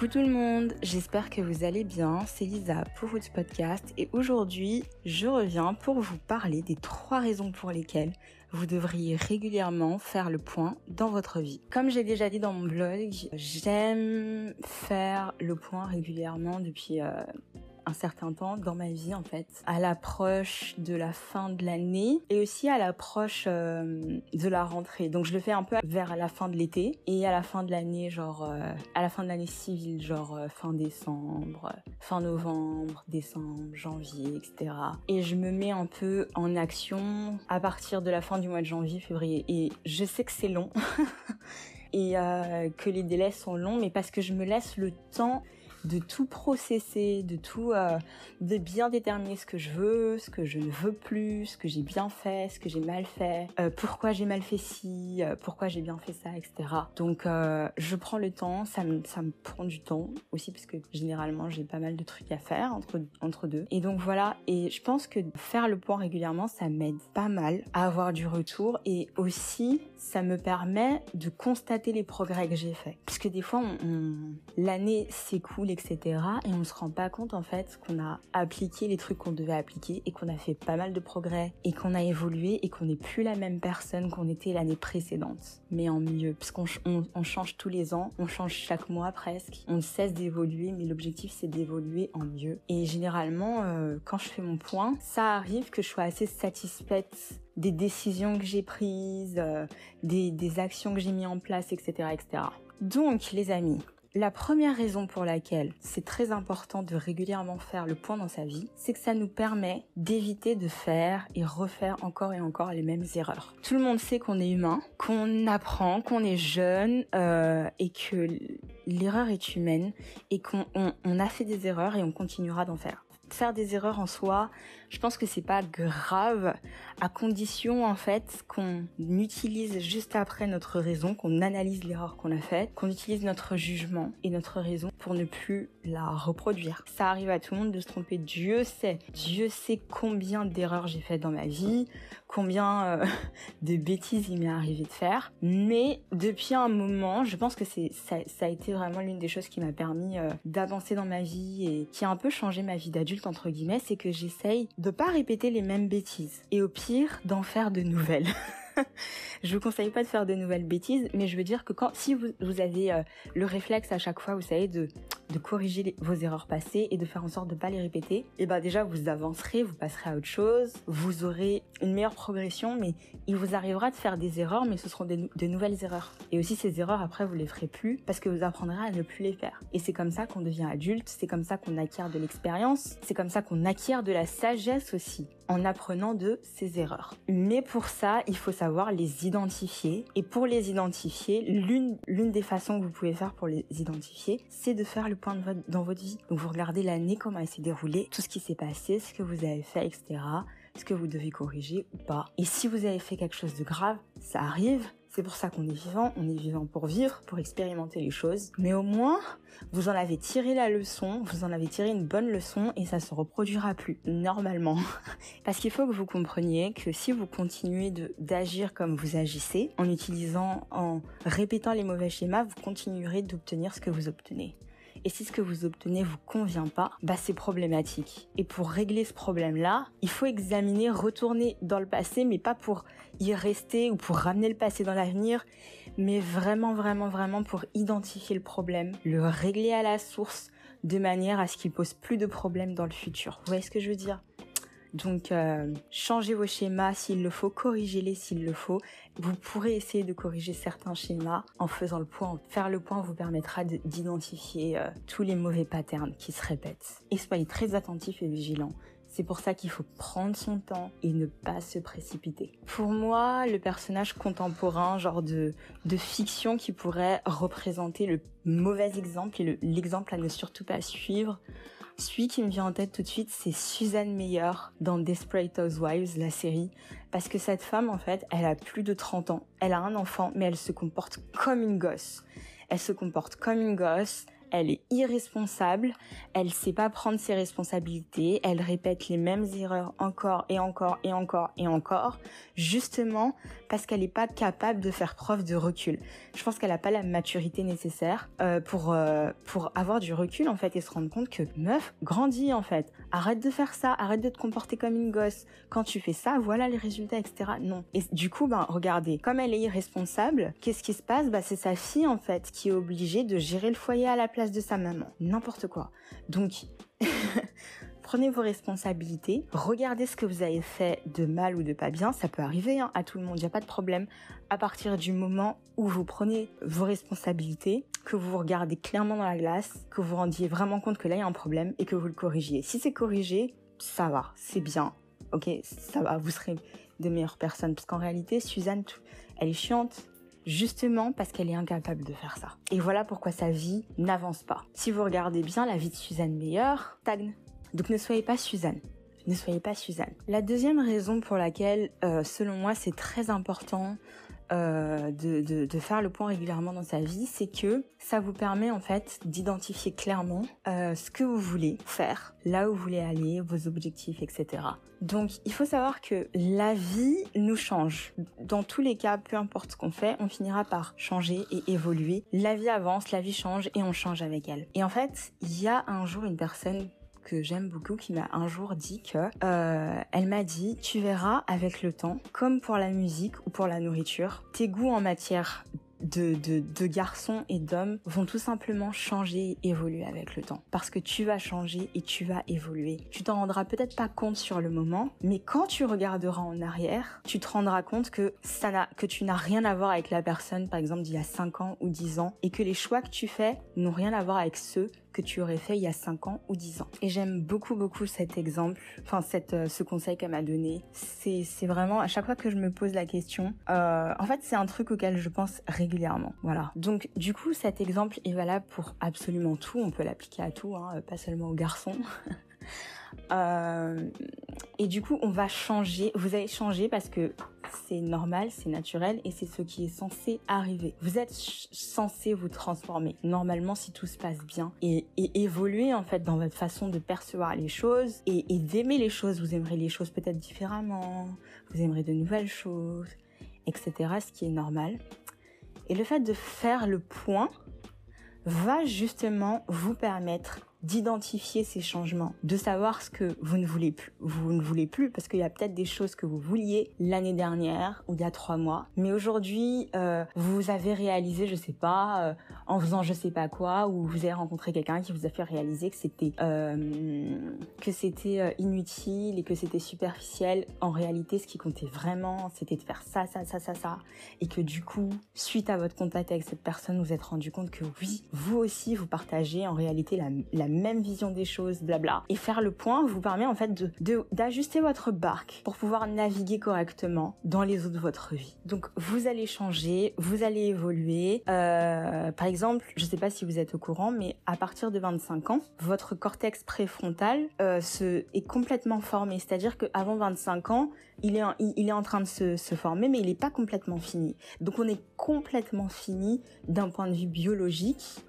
Coucou tout le monde, j'espère que vous allez bien, c'est Lisa pour Roots Podcast et aujourd'hui je reviens pour vous parler des trois raisons pour lesquelles vous devriez régulièrement faire le point dans votre vie. Comme j'ai déjà dit dans mon blog, j'aime faire le point régulièrement depuis euh, un certain temps dans ma vie en fait, à l'approche de la fin de l'année et aussi à l'approche euh, de la rentrée. Donc je le fais un peu vers la fin de l'été et à la fin de l'année, genre euh, à la fin de l'année civile, genre euh, fin décembre, fin novembre, décembre, janvier, etc. Et je me mets un peu en action à partir de la fin du mois de janvier, février. Et je sais que c'est long. et que les délais sont longs, mais parce que je me laisse le temps de tout processer, de tout, euh, de bien déterminer ce que je veux, ce que je ne veux plus, ce que j'ai bien fait, ce que j'ai mal fait, euh, pourquoi j'ai mal fait ci, euh, pourquoi j'ai bien fait ça, etc. Donc je prends le temps, ça me, ça me prend du temps aussi parce que généralement j'ai pas mal de trucs à faire entre, entre deux. Et donc voilà, et je pense que faire le point régulièrement, ça m'aide pas mal à avoir du retour et aussi ça me permet de constater les progrès que j'ai faits. Parce que des fois, on, l'année s'écoule etc. Et on se rend pas compte en fait qu'on a appliqué les trucs qu'on devait appliquer et qu'on a fait pas mal de progrès et qu'on a évolué et qu'on n'est plus la même personne qu'on était l'année précédente, mais en mieux. Parce qu'on on, change tous les ans, on change chaque mois presque, on cesse d'évoluer, mais l'objectif c'est d'évoluer en mieux. Et généralement, euh, quand je fais mon point, ça arrive que je sois assez satisfaite des décisions que j'ai prises, euh, des, des actions que j'ai mis en place, etc., etc. Donc, les amis, la première raison pour laquelle c'est très important de régulièrement faire le point dans sa vie, c'est que ça nous permet d'éviter de faire et refaire encore et encore les mêmes erreurs. Tout le monde sait qu'on est humain, qu'on apprend, qu'on est jeune euh, et que l'erreur est humaine et qu'on a fait des erreurs et on continuera d'en faire faire des erreurs en soi, je pense que c'est pas grave à condition en fait qu'on utilise juste après notre raison, qu'on analyse l'erreur qu'on a faite, qu'on utilise notre jugement et notre raison pour ne plus la reproduire. Ça arrive à tout le monde de se tromper, Dieu sait. Dieu sait combien d'erreurs j'ai faites dans ma vie, combien euh, de bêtises il m'est arrivé de faire, mais depuis un moment, je pense que ça, a été vraiment l'une des choses qui m'a permis euh, d'avancer dans ma vie et qui a un peu changé ma vie d'adulte entre guillemets, c'est que j'essaye de pas répéter les mêmes bêtises et au pire d'en faire de nouvelles. je vous conseille pas de faire de nouvelles bêtises, mais je veux dire que quand si vous, vous avez euh, le réflexe à chaque fois, vous savez, de de corriger vos erreurs passées et de faire en sorte de pas les répéter, et eh ben déjà vous avancerez, vous passerez à autre chose, vous aurez une meilleure progression, mais il vous arrivera de faire des erreurs, mais ce seront des, nouvelles erreurs. Et aussi ces erreurs après vous les ferez plus parce que vous apprendrez à ne plus les faire. Et c'est comme ça qu'on devient adulte, c'est comme ça qu'on acquiert de l'expérience, c'est comme ça qu'on acquiert de la sagesse aussi en apprenant de ses erreurs. Mais pour ça, il faut savoir les identifier. Et pour les identifier, l'une des façons que vous pouvez faire pour les identifier, c'est de faire le point de votre, dans votre vie. Donc vous regardez l'année, comment elle s'est déroulée, tout ce qui s'est passé, ce que vous avez fait, etc. Ce que vous devez corriger ou pas. Et si vous avez fait quelque chose de grave, ça arrive, c'est pour ça qu'on est vivant, on est vivant pour vivre, pour expérimenter les choses. Mais au moins, vous en avez tiré la leçon, vous en avez tiré une bonne leçon et ça se reproduira plus, normalement. Parce qu'il faut que vous compreniez que si vous continuez d'agir comme vous agissez, en utilisant, en répétant les mauvais schémas, vous continuerez d'obtenir ce que vous obtenez. Et si ce que vous obtenez vous convient pas, bah c'est problématique. Et pour régler ce problème-là, il faut examiner, retourner dans le passé, mais pas pour y rester ou pour ramener le passé dans l'avenir, mais vraiment, vraiment, vraiment pour identifier le problème, le régler à la source, de manière à ce qu'il pose plus de problèmes dans le futur. Vous voyez ce que je veux dire? Donc, euh, changez vos schémas s'il le faut, corrigez-les s'il le faut. Vous pourrez essayer de corriger certains schémas en faisant le point. Faire le point vous permettra d'identifier euh, tous les mauvais patterns qui se répètent. Et soyez très attentifs et vigilants. C'est pour ça qu'il faut prendre son temps et ne pas se précipiter. Pour moi, le personnage contemporain, genre de fiction qui pourrait représenter le mauvais exemple et l'exemple à ne surtout pas suivre, celui qui me vient en tête tout de suite, c'est Suzanne Meyer dans Desperate Housewives, la série. Parce que cette femme, en fait, elle a plus de 30 ans. Elle a un enfant, mais elle se comporte comme une gosse. Elle se comporte comme une gosse. Elle est irresponsable, elle sait pas prendre ses responsabilités, elle répète les mêmes erreurs encore et encore et encore et encore, justement parce qu'elle n'est pas capable de faire preuve de recul. Je pense qu'elle n'a pas la maturité nécessaire euh, pour euh, pour avoir du recul en fait et se rendre compte que meuf grandis en fait. Arrête de faire ça, arrête de te comporter comme une gosse. Quand tu fais ça, voilà les résultats, etc. Non. Et du coup, ben regardez, comme elle est irresponsable, qu'est-ce qui se passe? Bah c'est sa fille en fait qui est obligée de gérer le foyer à la place de sa maman. N'importe quoi. Donc prenez vos responsabilités, regardez ce que vous avez fait de mal ou de pas bien, ça peut arriver hein, à tout le monde, il n'y a pas de problème. À partir du moment où vous prenez vos responsabilités, que vous regardez clairement dans la glace, que vous vous rendiez vraiment compte que là il y a un problème et que vous le corrigiez. Si c'est corrigé, ça va, c'est bien, ok, ça va, vous serez de meilleures personnes. Parce qu'en réalité, Suzanne, elle est chiante, justement parce qu'elle est incapable de faire ça. Et voilà pourquoi sa vie n'avance pas. Si vous regardez bien, la vie de Suzanne Meyer stagne. Donc ne soyez pas Suzanne. Ne soyez pas Suzanne. La deuxième raison pour laquelle, euh, selon moi, c'est très important euh, de, faire le point régulièrement dans sa vie, c'est que ça vous permet en fait d'identifier clairement euh, ce que vous voulez faire, là où vous voulez aller, vos objectifs, etc. Donc il faut savoir que la vie nous change. Dans tous les cas, peu importe ce qu'on fait, on finira par changer et évoluer. La vie avance, la vie change et on change avec elle. Et en fait, il y a un jour une personne que j'aime beaucoup qui m'a un jour dit que euh, elle m'a dit tu verras avec le temps comme pour la musique ou pour la nourriture tes goûts en matière de, de, de garçons et d'hommes vont tout simplement changer et évoluer avec le temps. Parce que tu vas changer et tu vas évoluer. Tu t'en rendras peut-être pas compte sur le moment, mais quand tu regarderas en arrière, tu te rendras compte que ça n'a, que tu n'as rien à voir avec la personne, par exemple, d'il y a 5 ans ou 10 ans, et que les choix que tu fais n'ont rien à voir avec ceux que tu aurais fait il y a 5 ans ou 10 ans. Et j'aime beaucoup beaucoup cet exemple, enfin cette, euh, ce conseil qu'elle m'a donné. C'est, vraiment à chaque fois que je me pose la question, euh, en fait c'est un truc auquel je pense régulièrement. Voilà. Donc du coup cet exemple est valable pour absolument tout, on peut l'appliquer à tout, hein, pas seulement aux garçons. Euh, et du coup, on va changer. Vous allez changer parce que c'est normal, c'est naturel et c'est ce qui est censé arriver. Vous êtes censé vous transformer normalement si tout se passe bien et, évoluer en fait dans votre façon de percevoir les choses et d'aimer les choses. Vous aimerez les choses peut-être différemment, vous aimerez de nouvelles choses, etc. Ce qui est normal. Et le fait de faire le point va justement vous permettre d'identifier ces changements, de savoir ce que vous ne voulez plus, vous ne voulez plus, parce qu'il y a peut-être des choses que vous vouliez l'année dernière ou il y a trois mois, mais aujourd'hui euh, vous avez réalisé, je sais pas, euh, en faisant je sais pas quoi, ou vous avez rencontré quelqu'un qui vous a fait réaliser que c'était euh, que c'était inutile et que c'était superficiel. En réalité, ce qui comptait vraiment, c'était de faire ça, ça, ça, ça, ça, et que du coup, suite à votre contact avec cette personne, vous êtes rendu compte que oui, vous aussi vous partagez en réalité la, la même vision des choses, blabla. Et faire le point vous permet en fait de d'ajuster votre barque pour pouvoir naviguer correctement dans les eaux de votre vie. Donc vous allez changer, vous allez évoluer. Euh, par exemple, je sais pas si vous êtes au courant, mais à partir de 25 ans, votre cortex préfrontal euh, se est complètement formé. C'est-à-dire qu'avant 25 ans, il est, en, train de se, former, mais il n'est pas complètement fini. Donc on est complètement fini d'un point de vue biologique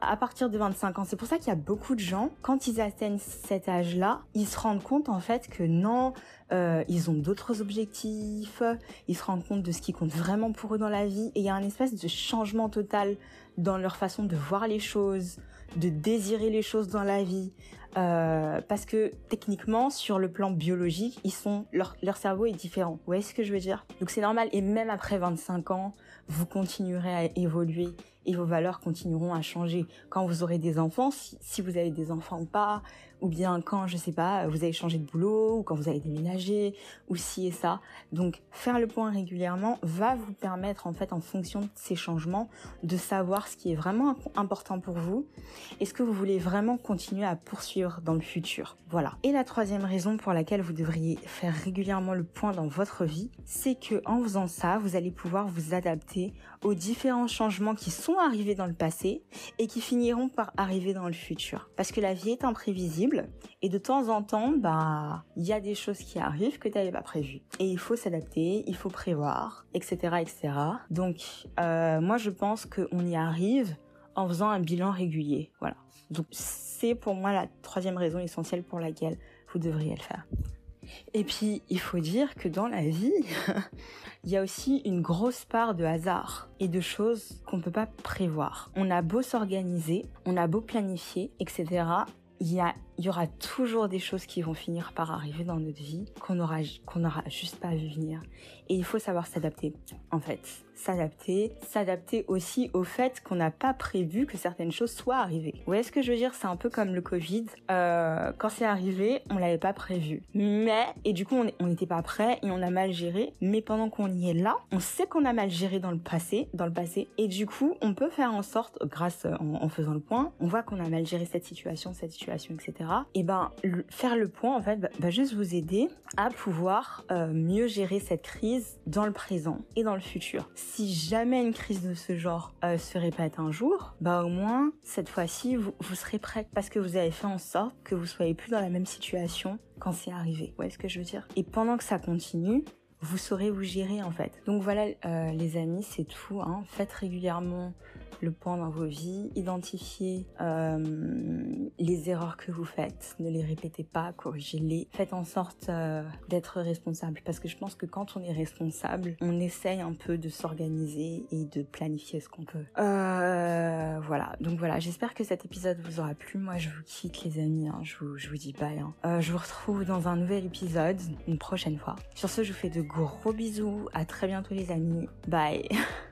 à partir de 25 ans. C'est pour ça qu'il y a beaucoup de gens, quand ils atteignent cet âge-là, ils se rendent compte en fait que non, euh, ils ont d'autres objectifs, ils se rendent compte de ce qui compte vraiment pour eux dans la vie, et il y a un espèce de changement total dans leur façon de voir les choses, de désirer les choses dans la vie. Euh, parce que techniquement, sur le plan biologique, ils sont leur, leur cerveau est différent. Vous voyez ce que je veux dire? Donc c'est normal. Et même après 25 ans, vous continuerez à évoluer et vos valeurs continueront à changer. Quand vous aurez des enfants, si, si vous avez des enfants ou pas, ou bien quand, je sais pas, vous avez changé de boulot, ou quand vous avez déménagé, ou ci et ça. Donc, faire le point régulièrement va vous permettre, en fait, en fonction de ces changements, de savoir ce qui est vraiment important pour vous et ce que vous voulez vraiment continuer à poursuivre dans le futur. Voilà. Et la troisième raison pour laquelle vous devriez faire régulièrement le point dans votre vie, c'est que en faisant ça, vous allez pouvoir vous adapter aux différents changements qui sont arrivés dans le passé et qui finiront par arriver dans le futur. Parce que la vie est imprévisible et de temps en temps, bah, il y a des choses qui arrivent que tu n'avais pas prévues. Et il faut s'adapter, il faut prévoir, etc., etc. Donc, euh, moi, je pense qu'on y arrive en faisant un bilan régulier. Voilà. Donc c'est pour moi la troisième raison essentielle pour laquelle vous devriez le faire. Et puis, il faut dire que dans la vie, il y a aussi une grosse part de hasard et de choses qu'on ne peut pas prévoir. On a beau s'organiser, on a beau planifier, etc. Il y, a, il y aura toujours des choses qui vont finir par arriver dans notre vie qu'on n'aura qu'on n'aura juste pas vu venir. Et il faut savoir s'adapter, en fait s'adapter, s'adapter aussi au fait qu'on n'a pas prévu que certaines choses soient arrivées. Vous voyez ce que je veux dire? C'est un peu comme le Covid. Euh, quand c'est arrivé, on l'avait pas prévu. Mais, et du coup, on n'était pas prêt et on a mal géré. Mais pendant qu'on y est là, on sait qu'on a mal géré dans le passé, dans le passé. Et du coup, on peut faire en sorte, grâce en, faisant le point, on voit qu'on a mal géré cette situation, cette situation, etc. Et ben, faire le point, en fait, va, juste vous aider à pouvoir euh, mieux gérer cette crise dans le présent et dans le futur si jamais une crise de ce genre euh, se répète un jour, bah au moins cette fois-ci vous, serez prête parce que vous avez fait en sorte que vous soyez plus dans la même situation quand c'est arrivé. Vous voyez ce que je veux dire? Et pendant que ça continue, vous saurez vous gérer en fait. Donc voilà euh, les amis, c'est tout. Hein. Faites régulièrement le point dans vos vies, identifiez euh, les erreurs que vous faites, ne les répétez pas, corrigez-les, faites en sorte euh, d'être responsable parce que je pense que quand on est responsable, on essaye un peu de s'organiser et de planifier ce qu'on peut. Euh, voilà, donc voilà, j'espère que cet épisode vous aura plu. Moi je vous quitte les amis, hein. je, vous, je vous dis bye. Hein. je vous retrouve dans un nouvel épisode une prochaine fois. Sur ce, je vous fais de gros bisous, à très bientôt les amis, bye